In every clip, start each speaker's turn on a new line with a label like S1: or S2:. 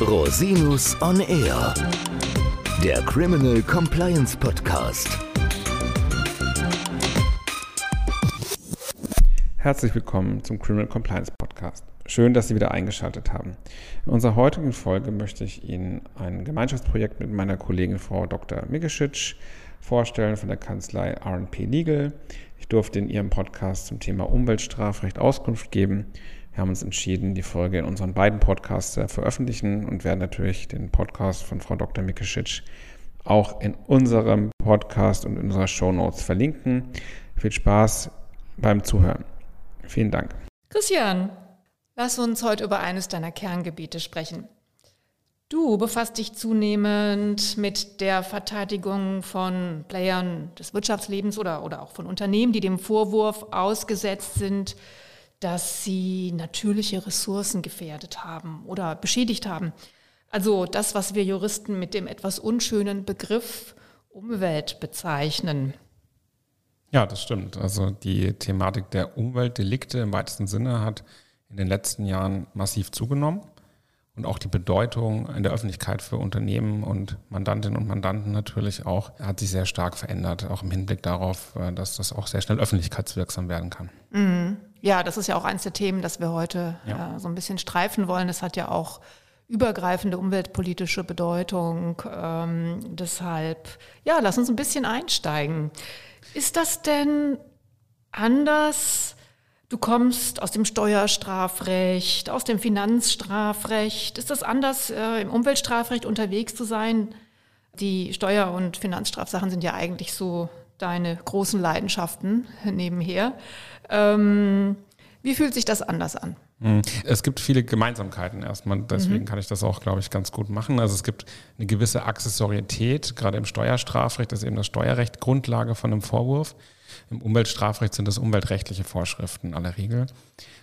S1: Rosinus on Air, der Criminal Compliance Podcast.
S2: Herzlich willkommen zum Criminal Compliance Podcast. Schön, dass Sie wieder eingeschaltet haben. In unserer heutigen Folge möchte ich Ihnen ein Gemeinschaftsprojekt mit meiner Kollegin Frau Dr. Migeschitsch vorstellen von der Kanzlei RP Legal. Ich durfte in ihrem Podcast zum Thema Umweltstrafrecht Auskunft geben. Wir haben uns entschieden, die Folge in unseren beiden Podcasts zu veröffentlichen und werden natürlich den Podcast von Frau Dr. Mikischitsch auch in unserem Podcast und in unserer Show Notes verlinken. Viel Spaß beim Zuhören. Vielen Dank.
S3: Christian, lass uns heute über eines deiner Kerngebiete sprechen. Du befasst dich zunehmend mit der Verteidigung von Playern des Wirtschaftslebens oder, oder auch von Unternehmen, die dem Vorwurf ausgesetzt sind, dass sie natürliche Ressourcen gefährdet haben oder beschädigt haben. Also das, was wir Juristen mit dem etwas unschönen Begriff Umwelt bezeichnen.
S2: Ja, das stimmt. Also die Thematik der Umweltdelikte im weitesten Sinne hat in den letzten Jahren massiv zugenommen und auch die Bedeutung in der Öffentlichkeit für Unternehmen und Mandantinnen und Mandanten natürlich auch hat sich sehr stark verändert, auch im Hinblick darauf, äh, dass das auch sehr schnell öffentlichkeitswirksam werden kann.
S3: Mhm. Ja, das ist ja auch eines der Themen, das wir heute ja. äh, so ein bisschen streifen wollen. Das hat ja auch übergreifende umweltpolitische Bedeutung. Ähm, deshalb, ja, lass uns ein bisschen einsteigen. Ist das denn anders Du kommst aus dem Steuerstrafrecht, aus dem Finanzstrafrecht. Ist das anders, äh, im Umweltstrafrecht unterwegs zu sein? Die Steuer- und Finanzstrafsachen sind ja eigentlich so deine großen Leidenschaften nebenher. Ähm, wie fühlt sich das anders an?
S2: Hm. Es gibt viele Gemeinsamkeiten erstmal, deswegen mhm. kann ich das auch, glaube ich, ganz gut machen. Also es gibt eine gewisse Accessorietät, gerade im Steuerstrafrecht ist eben das Steuerrecht Grundlage von einem Vorwurf. Im Umweltstrafrecht sind das umweltrechtliche Vorschriften in aller Regel.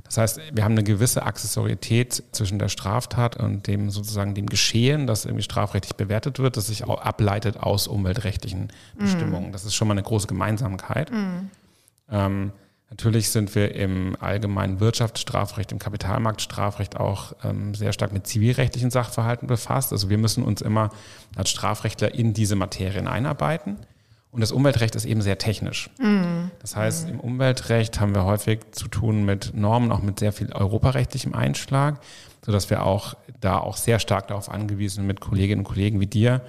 S2: Das heißt, wir haben eine gewisse Accessorietät zwischen der Straftat und dem sozusagen dem Geschehen, das irgendwie strafrechtlich bewertet wird, das sich auch ableitet aus umweltrechtlichen mhm. Bestimmungen. Mhm. Das ist schon mal eine große Gemeinsamkeit. Mhm. Ähm, Natürlich sind wir im allgemeinen Wirtschaftsstrafrecht, im Kapitalmarktstrafrecht auch ähm, sehr stark mit zivilrechtlichen Sachverhalten befasst. Also wir müssen uns immer als Strafrechtler in diese Materien einarbeiten. Und das Umweltrecht ist eben sehr technisch. Mhm. Das heißt, im Umweltrecht haben wir häufig zu tun mit Normen, auch mit sehr viel europarechtlichem Einschlag, sodass wir auch da auch sehr stark darauf angewiesen sind, mit Kolleginnen und Kollegen wie dir,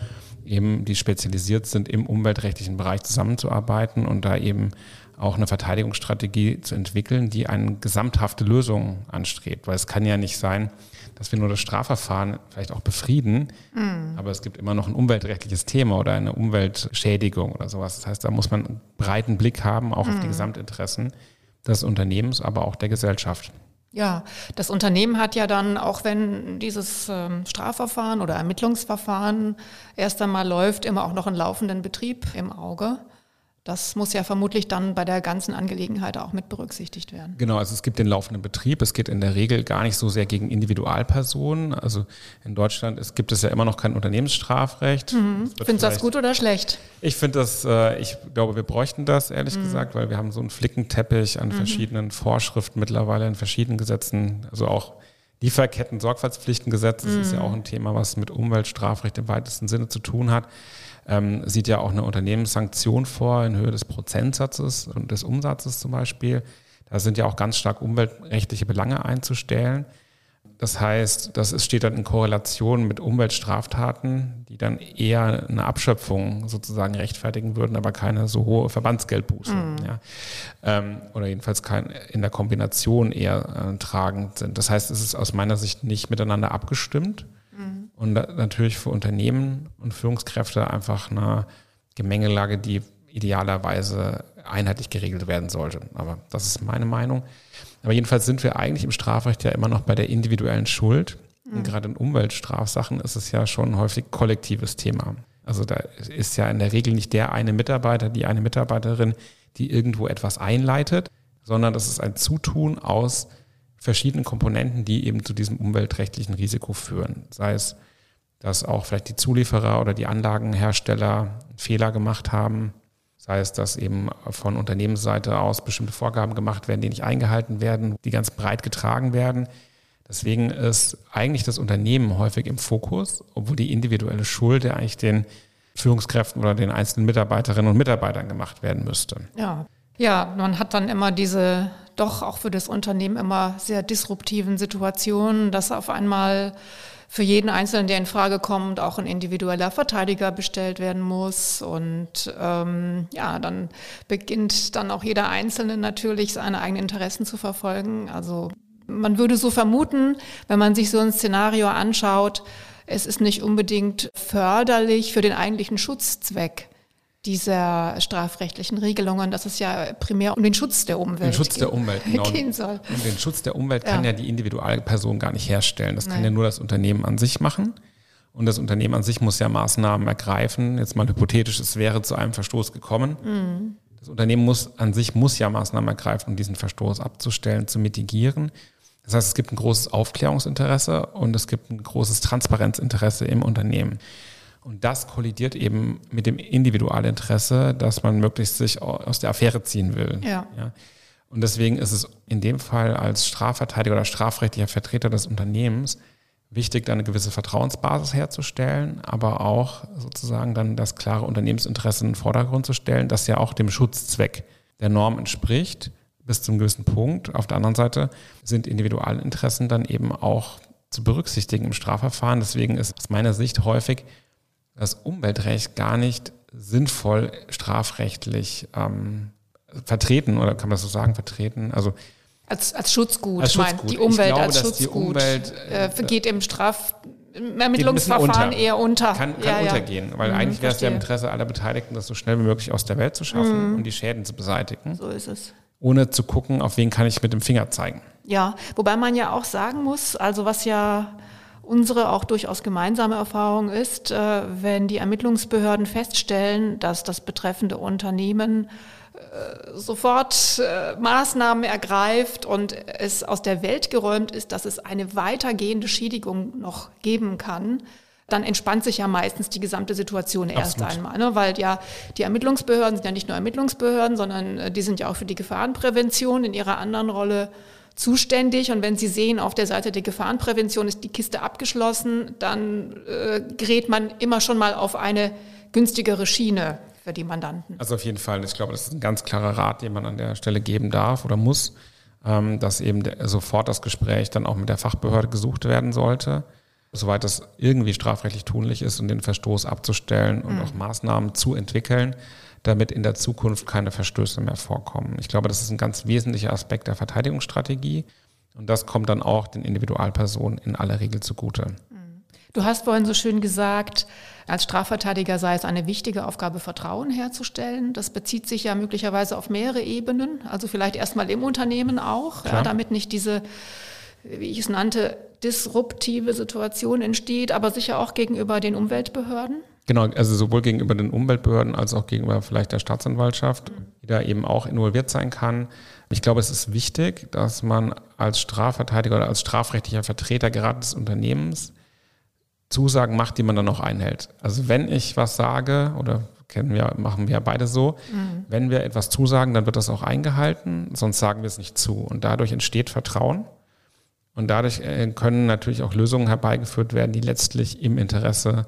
S2: eben, die spezialisiert sind, im umweltrechtlichen Bereich zusammenzuarbeiten und da eben auch eine Verteidigungsstrategie zu entwickeln, die eine gesamthafte Lösung anstrebt. Weil es kann ja nicht sein, dass wir nur das Strafverfahren vielleicht auch befrieden, mhm. aber es gibt immer noch ein umweltrechtliches Thema oder eine Umweltschädigung oder sowas. Das heißt, da muss man einen breiten Blick haben, auch mhm. auf die mhm. Gesamtinteressen des Unternehmens, aber auch der Gesellschaft.
S3: Ja, das Unternehmen hat ja dann, auch wenn dieses ähm, Strafverfahren oder Ermittlungsverfahren erst einmal läuft, immer auch noch einen laufenden Betrieb im Auge. Das muss ja vermutlich dann bei der ganzen Angelegenheit auch mit berücksichtigt werden.
S2: Genau, also es gibt den laufenden Betrieb. Es geht in der Regel gar nicht so sehr gegen Individualpersonen. Also in Deutschland es gibt es ja immer noch kein Unternehmensstrafrecht.
S3: Mhm. Findest du das gut oder schlecht?
S2: Ich finde das, äh, ich glaube, wir bräuchten das, ehrlich mhm. gesagt, weil wir haben so einen Flickenteppich an mhm. verschiedenen Vorschriften mittlerweile in verschiedenen Gesetzen, also auch Lieferketten, Sorgfaltspflichtengesetz, das ist ja mhm. auch ein Thema, was mit Umweltstrafrecht im weitesten Sinne zu tun hat ähm, sieht ja auch eine Unternehmenssanktion vor in Höhe des Prozentsatzes und des Umsatzes zum Beispiel. Da sind ja auch ganz stark umweltrechtliche Belange einzustellen. Das heißt, das steht dann in Korrelation mit Umweltstraftaten, die dann eher eine Abschöpfung sozusagen rechtfertigen würden, aber keine so hohe Verbandsgeldbuße. Mhm. Ja. Ähm, oder jedenfalls kein, in der Kombination eher äh, tragend sind. Das heißt, es ist aus meiner Sicht nicht miteinander abgestimmt. Und natürlich für Unternehmen und Führungskräfte einfach eine Gemengelage, die idealerweise einheitlich geregelt werden sollte. Aber das ist meine Meinung. Aber jedenfalls sind wir eigentlich im Strafrecht ja immer noch bei der individuellen Schuld. Mhm. Und gerade in Umweltstrafsachen ist es ja schon häufig kollektives Thema. Also da ist ja in der Regel nicht der eine Mitarbeiter, die eine Mitarbeiterin, die irgendwo etwas einleitet, sondern das ist ein Zutun aus verschiedenen Komponenten, die eben zu diesem umweltrechtlichen Risiko führen. Sei es, dass auch vielleicht die Zulieferer oder die Anlagenhersteller Fehler gemacht haben, sei es, dass eben von Unternehmensseite aus bestimmte Vorgaben gemacht werden, die nicht eingehalten werden, die ganz breit getragen werden. Deswegen ist eigentlich das Unternehmen häufig im Fokus, obwohl die individuelle Schuld ja eigentlich den Führungskräften oder den einzelnen Mitarbeiterinnen und Mitarbeitern gemacht werden müsste.
S3: Ja. Ja, man hat dann immer diese doch auch für das Unternehmen immer sehr disruptiven Situationen, dass auf einmal für jeden Einzelnen, der in Frage kommt, auch ein individueller Verteidiger bestellt werden muss. Und ähm, ja, dann beginnt dann auch jeder Einzelne natürlich seine eigenen Interessen zu verfolgen. Also man würde so vermuten, wenn man sich so ein Szenario anschaut, es ist nicht unbedingt förderlich für den eigentlichen Schutzzweck dieser strafrechtlichen Regelungen, dass es ja primär um den Schutz der Umwelt
S2: den Schutz der Umwelt genau.
S3: gehen soll.
S2: Und den Schutz der Umwelt kann ja, ja die Individualperson gar nicht herstellen. Das Nein. kann ja nur das Unternehmen an sich machen. Und das Unternehmen an sich muss ja Maßnahmen ergreifen. Jetzt mal hypothetisch, es wäre zu einem Verstoß gekommen. Mhm. Das Unternehmen muss an sich muss ja Maßnahmen ergreifen, um diesen Verstoß abzustellen, zu mitigieren. Das heißt, es gibt ein großes Aufklärungsinteresse und es gibt ein großes Transparenzinteresse im Unternehmen. Und das kollidiert eben mit dem Individualinteresse, dass man möglichst sich aus der Affäre ziehen will.
S3: Ja.
S2: ja. Und deswegen ist es in dem Fall als Strafverteidiger oder strafrechtlicher Vertreter des Unternehmens wichtig, da eine gewisse Vertrauensbasis herzustellen, aber auch sozusagen dann das klare Unternehmensinteresse in den Vordergrund zu stellen, das ja auch dem Schutzzweck der Norm entspricht, bis zum gewissen Punkt. Auf der anderen Seite sind Individualinteressen dann eben auch zu berücksichtigen im Strafverfahren. Deswegen ist aus meiner Sicht häufig das Umweltrecht gar nicht sinnvoll strafrechtlich ähm, vertreten oder kann man das so sagen, vertreten? Also
S3: als, als Schutzgut.
S2: Als Schutzgut.
S3: die Umwelt
S2: glaube,
S3: als Schutzgut
S2: die Umwelt,
S3: äh, geht im Straf im Ermittlungsverfahren
S2: unter.
S3: eher unter.
S2: Kann, kann
S3: ja,
S2: untergehen, weil mhm, eigentlich wäre es ja im Interesse aller Beteiligten, das so schnell wie möglich aus der Welt zu schaffen mhm. und die Schäden zu beseitigen.
S3: So ist es.
S2: Ohne zu gucken, auf wen kann ich mit dem Finger zeigen.
S3: Ja, wobei man ja auch sagen muss, also was ja unsere auch durchaus gemeinsame Erfahrung ist, äh, wenn die Ermittlungsbehörden feststellen, dass das betreffende Unternehmen äh, sofort äh, Maßnahmen ergreift und es aus der Welt geräumt ist, dass es eine weitergehende Schädigung noch geben kann, dann entspannt sich ja meistens die gesamte Situation erst Absolut. einmal. Ne? Weil ja die Ermittlungsbehörden sind ja nicht nur Ermittlungsbehörden, sondern die sind ja auch für die Gefahrenprävention in ihrer anderen Rolle zuständig. Und wenn Sie sehen, auf der Seite der Gefahrenprävention ist die Kiste abgeschlossen, dann äh, gerät man immer schon mal auf eine günstigere Schiene für die Mandanten.
S2: Also auf jeden Fall. Ich glaube, das ist ein ganz klarer Rat, den man an der Stelle geben darf oder muss, ähm, dass eben der, sofort das Gespräch dann auch mit der Fachbehörde gesucht werden sollte, soweit das irgendwie strafrechtlich tunlich ist, um den Verstoß abzustellen und mhm. auch Maßnahmen zu entwickeln damit in der Zukunft keine Verstöße mehr vorkommen. Ich glaube, das ist ein ganz wesentlicher Aspekt der Verteidigungsstrategie und das kommt dann auch den Individualpersonen in aller Regel zugute.
S3: Du hast vorhin so schön gesagt, als Strafverteidiger sei es eine wichtige Aufgabe, Vertrauen herzustellen. Das bezieht sich ja möglicherweise auf mehrere Ebenen, also vielleicht erstmal im Unternehmen auch, ja, damit nicht diese, wie ich es nannte, disruptive Situation entsteht, aber sicher auch gegenüber den Umweltbehörden.
S2: Genau, also sowohl gegenüber den Umweltbehörden als auch gegenüber vielleicht der Staatsanwaltschaft, die da eben auch involviert sein kann. Ich glaube, es ist wichtig, dass man als Strafverteidiger oder als strafrechtlicher Vertreter gerade des Unternehmens Zusagen macht, die man dann auch einhält. Also wenn ich was sage, oder kennen wir, machen wir beide so, mhm. wenn wir etwas zusagen, dann wird das auch eingehalten, sonst sagen wir es nicht zu. Und dadurch entsteht Vertrauen. Und dadurch äh, können natürlich auch Lösungen herbeigeführt werden, die letztlich im Interesse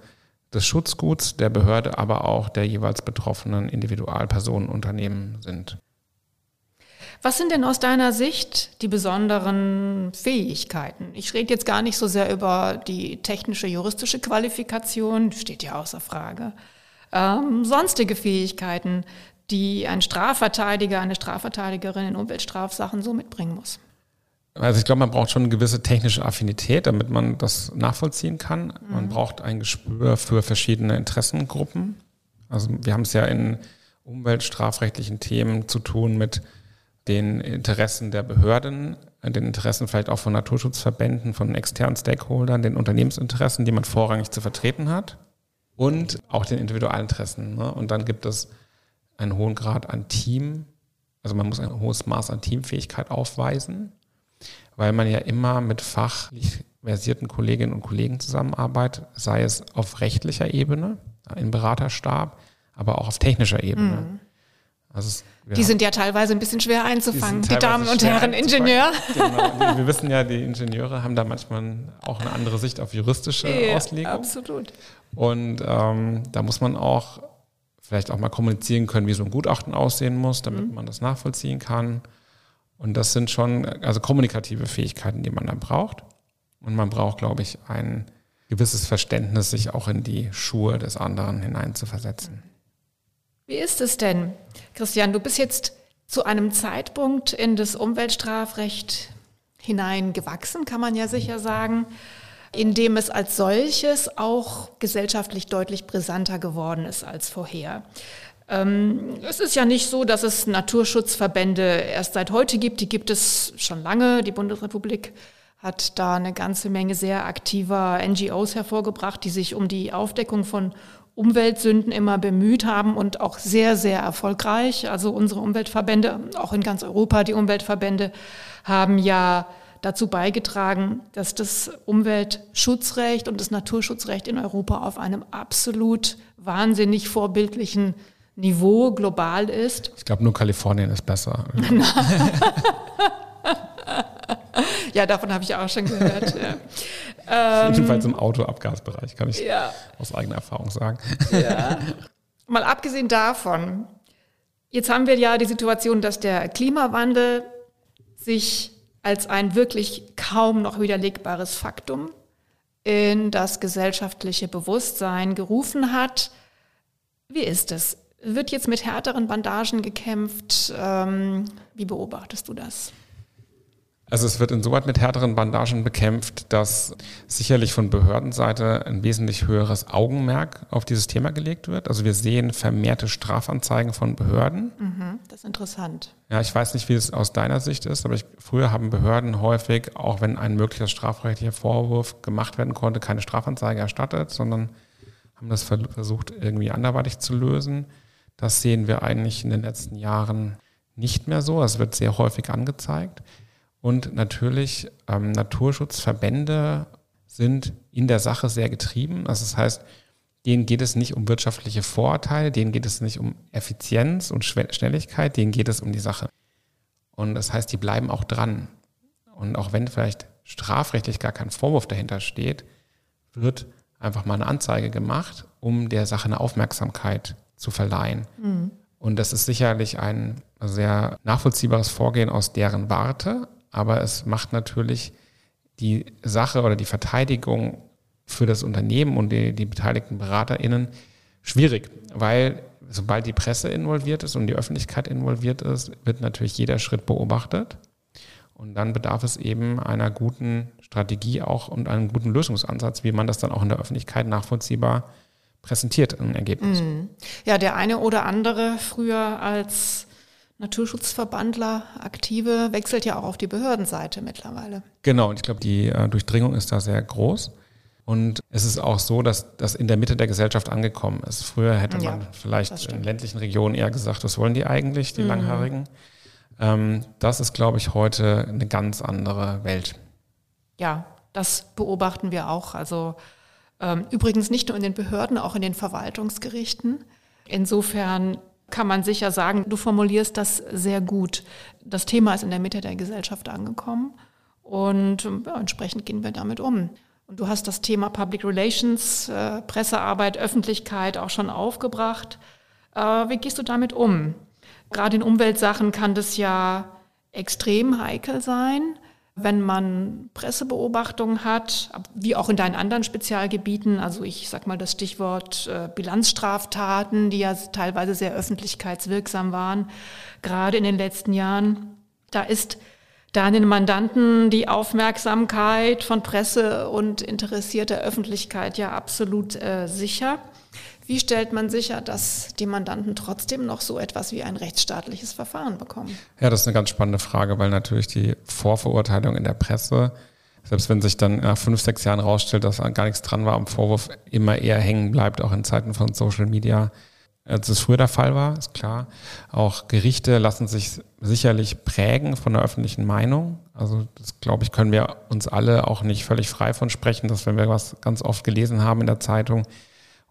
S2: des Schutzguts, der Behörde, aber auch der jeweils betroffenen Individualpersonen, Unternehmen sind.
S3: Was sind denn aus deiner Sicht die besonderen Fähigkeiten? Ich rede jetzt gar nicht so sehr über die technische, juristische Qualifikation, steht ja außer Frage. Ähm, sonstige Fähigkeiten, die ein Strafverteidiger, eine Strafverteidigerin in Umweltstrafsachen so mitbringen muss.
S2: Also ich glaube, man braucht schon eine gewisse technische Affinität, damit man das nachvollziehen kann. Mhm. Man braucht ein Gespür für verschiedene Interessengruppen. Also wir haben es ja in umweltstrafrechtlichen Themen zu tun mit den Interessen der Behörden, den Interessen vielleicht auch von Naturschutzverbänden, von externen Stakeholdern, den Unternehmensinteressen, die man vorrangig zu vertreten hat und auch den Individualinteressen. Ne? Und dann gibt es einen hohen Grad an Team, also man muss ein hohes Maß an Teamfähigkeit aufweisen weil man ja immer mit fachlich versierten Kolleginnen und Kollegen zusammenarbeitet, sei es auf rechtlicher Ebene, im Beraterstab, aber auch auf technischer Ebene. Mhm. Also
S3: die sind ja teilweise ein bisschen schwer einzufangen, die, die Damen und Herren Ingenieur.
S2: Genau. Wir wissen ja, die Ingenieure haben da manchmal auch eine andere Sicht auf juristische ja, Auslegung.
S3: Absolut.
S2: Und ähm, da muss man auch vielleicht auch mal kommunizieren können, wie so ein Gutachten aussehen muss, damit mhm. man das nachvollziehen kann. Und das sind schon also kommunikative Fähigkeiten, die man dann braucht. Und man braucht, glaube ich, ein gewisses Verständnis, sich auch in die Schuhe des anderen hineinzuversetzen.
S3: Wie ist es denn, Christian? Du bist jetzt zu einem Zeitpunkt in das Umweltstrafrecht hineingewachsen, kann man ja sicher sagen, in dem es als solches auch gesellschaftlich deutlich brisanter geworden ist als vorher. Ähm, es ist ja nicht so, dass es Naturschutzverbände erst seit heute gibt. Die gibt es schon lange. Die Bundesrepublik hat da eine ganze Menge sehr aktiver NGOs hervorgebracht, die sich um die Aufdeckung von Umweltsünden immer bemüht haben und auch sehr, sehr erfolgreich. Also unsere Umweltverbände, auch in ganz Europa, die Umweltverbände haben ja dazu beigetragen, dass das Umweltschutzrecht und das Naturschutzrecht in Europa auf einem absolut wahnsinnig vorbildlichen Niveau global ist.
S2: Ich glaube, nur Kalifornien ist besser.
S3: ja, davon habe ich auch schon gehört.
S2: ja. Jedenfalls im Autoabgasbereich, kann ich ja. aus eigener Erfahrung sagen. Ja.
S3: Mal abgesehen davon, jetzt haben wir ja die Situation, dass der Klimawandel sich als ein wirklich kaum noch widerlegbares Faktum in das gesellschaftliche Bewusstsein gerufen hat. Wie ist es? Wird jetzt mit härteren Bandagen gekämpft? Ähm, wie beobachtest du das?
S2: Also es wird insoweit mit härteren Bandagen bekämpft, dass sicherlich von Behördenseite ein wesentlich höheres Augenmerk auf dieses Thema gelegt wird. Also wir sehen vermehrte Strafanzeigen von Behörden.
S3: Mhm, das ist interessant.
S2: Ja, ich weiß nicht, wie es aus deiner Sicht ist, aber ich, früher haben Behörden häufig, auch wenn ein möglicher strafrechtlicher Vorwurf gemacht werden konnte, keine Strafanzeige erstattet, sondern haben das versucht irgendwie anderweitig zu lösen. Das sehen wir eigentlich in den letzten Jahren nicht mehr so. Es wird sehr häufig angezeigt. Und natürlich ähm, Naturschutzverbände sind in der Sache sehr getrieben. Also das heißt, denen geht es nicht um wirtschaftliche Vorteile, denen geht es nicht um Effizienz und Schnelligkeit, denen geht es um die Sache. Und das heißt, die bleiben auch dran. Und auch wenn vielleicht strafrechtlich gar kein Vorwurf dahinter steht, wird einfach mal eine Anzeige gemacht, um der Sache eine Aufmerksamkeit zu verleihen. Mhm. Und das ist sicherlich ein sehr nachvollziehbares Vorgehen aus deren Warte, aber es macht natürlich die Sache oder die Verteidigung für das Unternehmen und die, die beteiligten BeraterInnen schwierig, weil sobald die Presse involviert ist und die Öffentlichkeit involviert ist, wird natürlich jeder Schritt beobachtet. Und dann bedarf es eben einer guten Strategie auch und einem guten Lösungsansatz, wie man das dann auch in der Öffentlichkeit nachvollziehbar präsentiert, ein Ergebnis. Mhm.
S3: Ja, der eine oder andere früher als Naturschutzverbandler, Aktive, wechselt ja auch auf die Behördenseite mittlerweile.
S2: Genau, und ich glaube, die äh, Durchdringung ist da sehr groß. Und es ist auch so, dass das in der Mitte der Gesellschaft angekommen ist. Früher hätte man ja, vielleicht in ländlichen Regionen eher gesagt, was wollen die eigentlich, die mhm. Langhaarigen. Ähm, das ist, glaube ich, heute eine ganz andere Welt.
S3: Ja, das beobachten wir auch. Also übrigens nicht nur in den Behörden, auch in den Verwaltungsgerichten. Insofern kann man sicher sagen, du formulierst das sehr gut. Das Thema ist in der Mitte der Gesellschaft angekommen und entsprechend gehen wir damit um. Und du hast das Thema Public Relations, äh, Pressearbeit, Öffentlichkeit auch schon aufgebracht. Äh, wie gehst du damit um? Gerade in Umweltsachen kann das ja extrem heikel sein wenn man Pressebeobachtungen hat, wie auch in deinen anderen Spezialgebieten, also ich sag mal das Stichwort äh, Bilanzstraftaten, die ja teilweise sehr öffentlichkeitswirksam waren, gerade in den letzten Jahren, da ist deinen Mandanten die Aufmerksamkeit von Presse und interessierter Öffentlichkeit ja absolut äh, sicher. Wie stellt man sicher, dass die Mandanten trotzdem noch so etwas wie ein rechtsstaatliches Verfahren bekommen?
S2: Ja, das ist eine ganz spannende Frage, weil natürlich die Vorverurteilung in der Presse, selbst wenn sich dann nach fünf, sechs Jahren rausstellt, dass gar nichts dran war am Vorwurf, immer eher hängen bleibt, auch in Zeiten von Social Media, als es früher der Fall war, ist klar. Auch Gerichte lassen sich sicherlich prägen von der öffentlichen Meinung. Also das, glaube ich, können wir uns alle auch nicht völlig frei von sprechen, dass wenn wir was ganz oft gelesen haben in der Zeitung,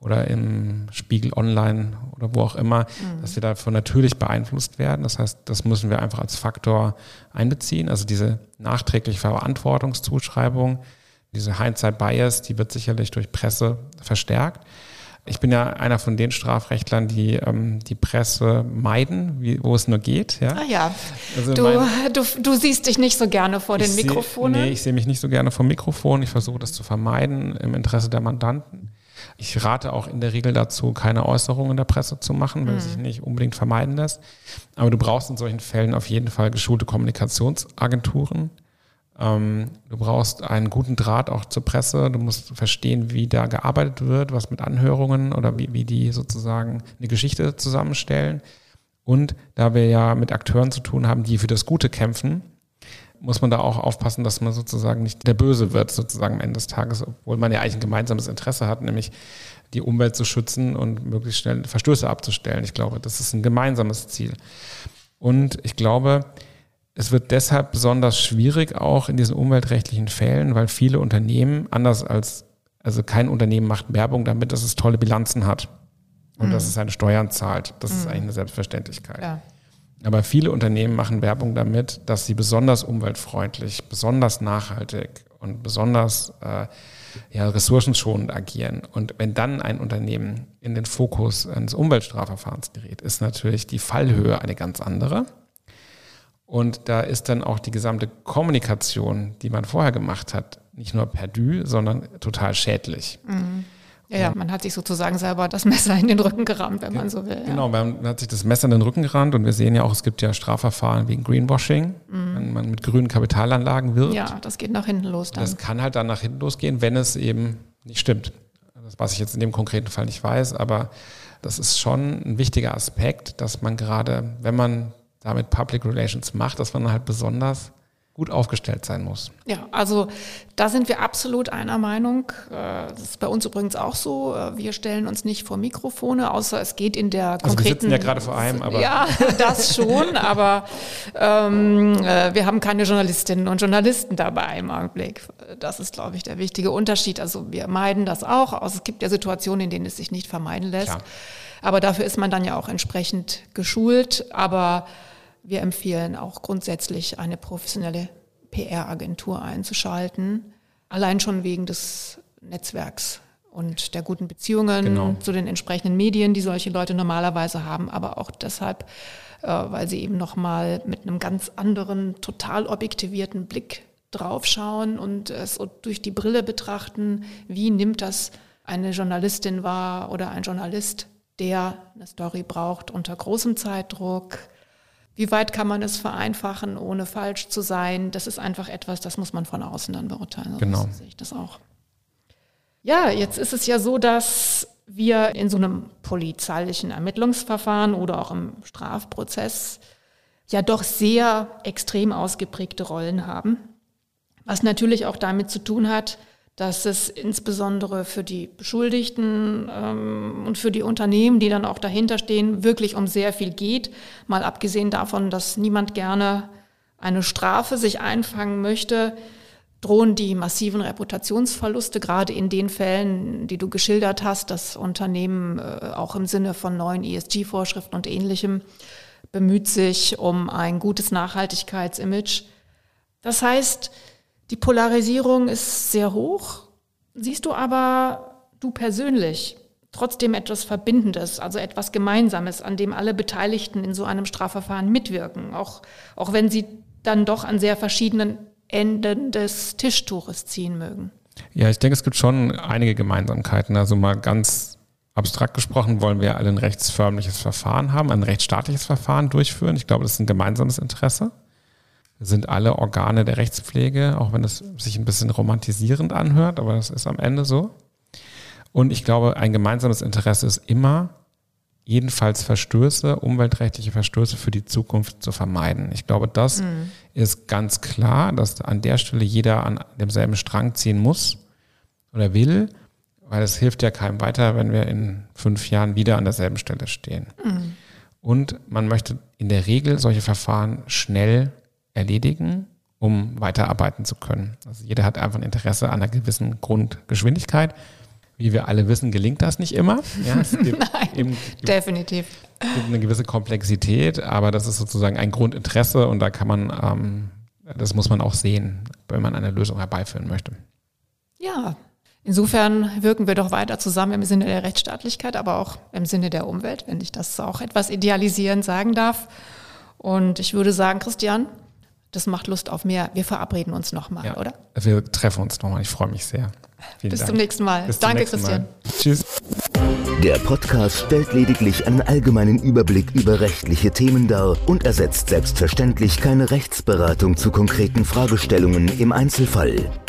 S2: oder im Spiegel Online oder wo auch immer, mhm. dass wir davon natürlich beeinflusst werden. Das heißt, das müssen wir einfach als Faktor einbeziehen. Also diese nachträgliche Verantwortungszuschreibung, diese Hindsight Bias, die wird sicherlich durch Presse verstärkt. Ich bin ja einer von den Strafrechtlern, die ähm, die Presse meiden, wie, wo es nur geht. Ja,
S3: ah ja. Also du, du, du, siehst dich nicht so gerne vor den Mikrofonen.
S2: nee, ich sehe mich nicht so gerne vor Mikrofon. Ich versuche das zu vermeiden im Interesse der Mandanten. Ich rate auch in der Regel dazu, keine Äußerungen in der Presse zu machen, weil mhm. sich nicht unbedingt vermeiden lässt. Aber du brauchst in solchen Fällen auf jeden Fall geschulte Kommunikationsagenturen ähm, du brauchst einen guten Draht auch zur Presse. Du musst verstehen, wie da gearbeitet wird, was mit Anhörungen oder wie, wie die sozusagen eine Geschichte zusammenstellen. Und da wir ja mit Akteuren zu tun haben, die für das Gute kämpfen, muss man da auch aufpassen, dass man sozusagen nicht der Böse wird, sozusagen am Ende des Tages, obwohl man ja eigentlich ein gemeinsames Interesse hat, nämlich die Umwelt zu schützen und möglichst schnell Verstöße abzustellen. Ich glaube, das ist ein gemeinsames Ziel. Und ich glaube, es wird deshalb besonders schwierig auch in diesen umweltrechtlichen Fällen, weil viele Unternehmen, anders als, also kein Unternehmen macht Werbung damit, dass es tolle Bilanzen hat und mhm. dass es seine Steuern zahlt. Das mhm. ist eigentlich eine Selbstverständlichkeit. Ja. Aber viele Unternehmen machen Werbung damit, dass sie besonders umweltfreundlich, besonders nachhaltig und besonders äh, ja, ressourcenschonend agieren. Und wenn dann ein Unternehmen in den Fokus eines Umweltstrafverfahrens gerät, ist natürlich die Fallhöhe eine ganz andere. Und da ist dann auch die gesamte Kommunikation, die man vorher gemacht hat, nicht nur perdu, sondern total schädlich.
S3: Mhm. Ja, ja, man hat sich sozusagen selber das Messer in den Rücken gerammt, wenn man so will. Ja.
S2: Genau, man hat sich das Messer in den Rücken gerammt und wir sehen ja auch, es gibt ja Strafverfahren wegen Greenwashing, mhm. wenn man mit grünen Kapitalanlagen wirbt.
S3: Ja, das geht nach hinten los
S2: dann. Das kann halt dann nach hinten losgehen, wenn es eben nicht stimmt. Das, was ich jetzt in dem konkreten Fall nicht weiß, aber das ist schon ein wichtiger Aspekt, dass man gerade, wenn man damit Public Relations macht, dass man halt besonders gut aufgestellt sein muss.
S3: Ja, also da sind wir absolut einer Meinung. Äh, das ist bei uns übrigens auch so. Äh, wir stellen uns nicht vor Mikrofone, außer es geht in der konkreten... Also wir
S2: sitzen ja gerade vor einem, aber...
S3: Ja, das schon, aber ähm, äh, wir haben keine Journalistinnen und Journalisten dabei im Augenblick. Das ist, glaube ich, der wichtige Unterschied. Also wir meiden das auch. Also es gibt ja Situationen, in denen es sich nicht vermeiden lässt. Klar. Aber dafür ist man dann ja auch entsprechend geschult. Aber wir empfehlen auch grundsätzlich eine professionelle PR-Agentur einzuschalten, allein schon wegen des Netzwerks und der guten Beziehungen genau. zu den entsprechenden Medien, die solche Leute normalerweise haben, aber auch deshalb, äh, weil sie eben nochmal mit einem ganz anderen, total objektivierten Blick draufschauen und es durch die Brille betrachten, wie nimmt das eine Journalistin wahr oder ein Journalist, der eine Story braucht unter großem Zeitdruck, wie weit kann man es vereinfachen, ohne falsch zu sein? Das ist einfach etwas, das muss man von außen dann beurteilen.
S2: Genau.
S3: So sehe ich das auch. Ja, jetzt ist es ja so, dass wir in so einem polizeilichen Ermittlungsverfahren oder auch im Strafprozess ja doch sehr extrem ausgeprägte Rollen haben, was natürlich auch damit zu tun hat, dass es insbesondere für die Beschuldigten ähm, und für die Unternehmen, die dann auch dahinter stehen, wirklich um sehr viel geht. Mal abgesehen davon, dass niemand gerne eine Strafe sich einfangen möchte, drohen die massiven Reputationsverluste, gerade in den Fällen, die du geschildert hast, dass Unternehmen äh, auch im Sinne von neuen ESG-Vorschriften und ähnlichem bemüht sich um ein gutes Nachhaltigkeitsimage. Das heißt, die Polarisierung ist sehr hoch. Siehst du aber, du persönlich, trotzdem etwas Verbindendes, also etwas Gemeinsames, an dem alle Beteiligten in so einem Strafverfahren mitwirken, auch, auch wenn sie dann doch an sehr verschiedenen Enden des Tischtuches ziehen mögen.
S2: Ja, ich denke, es gibt schon einige Gemeinsamkeiten. Also mal ganz abstrakt gesprochen wollen wir alle ein rechtsförmliches Verfahren haben, ein rechtsstaatliches Verfahren durchführen. Ich glaube, das ist ein gemeinsames Interesse sind alle Organe der Rechtspflege, auch wenn es sich ein bisschen romantisierend anhört, aber das ist am Ende so. Und ich glaube, ein gemeinsames Interesse ist immer, jedenfalls Verstöße, umweltrechtliche Verstöße für die Zukunft zu vermeiden. Ich glaube, das mhm. ist ganz klar, dass an der Stelle jeder an demselben Strang ziehen muss oder will, weil es hilft ja keinem weiter, wenn wir in fünf Jahren wieder an derselben Stelle stehen. Mhm. Und man möchte in der Regel solche Verfahren schnell erledigen, um weiterarbeiten zu können. Also jeder hat einfach ein Interesse an einer gewissen Grundgeschwindigkeit. Wie wir alle wissen, gelingt das nicht immer. Ja, es
S3: gibt Nein, eben, definitiv.
S2: Es gibt eine gewisse Komplexität, aber das ist sozusagen ein Grundinteresse und da kann man, ähm, das muss man auch sehen, wenn man eine Lösung herbeiführen möchte.
S3: Ja, insofern wirken wir doch weiter zusammen im Sinne der Rechtsstaatlichkeit, aber auch im Sinne der Umwelt, wenn ich das auch etwas idealisierend sagen darf. Und ich würde sagen, Christian, das macht Lust auf mehr. Wir verabreden uns nochmal, ja, oder?
S2: Wir treffen uns nochmal. Ich freue mich sehr.
S3: Vielen Bis Dank. zum nächsten Mal. Bis Danke, nächsten Christian. Mal.
S2: Tschüss.
S1: Der Podcast stellt lediglich einen allgemeinen Überblick über rechtliche Themen dar und ersetzt selbstverständlich keine Rechtsberatung zu konkreten Fragestellungen im Einzelfall.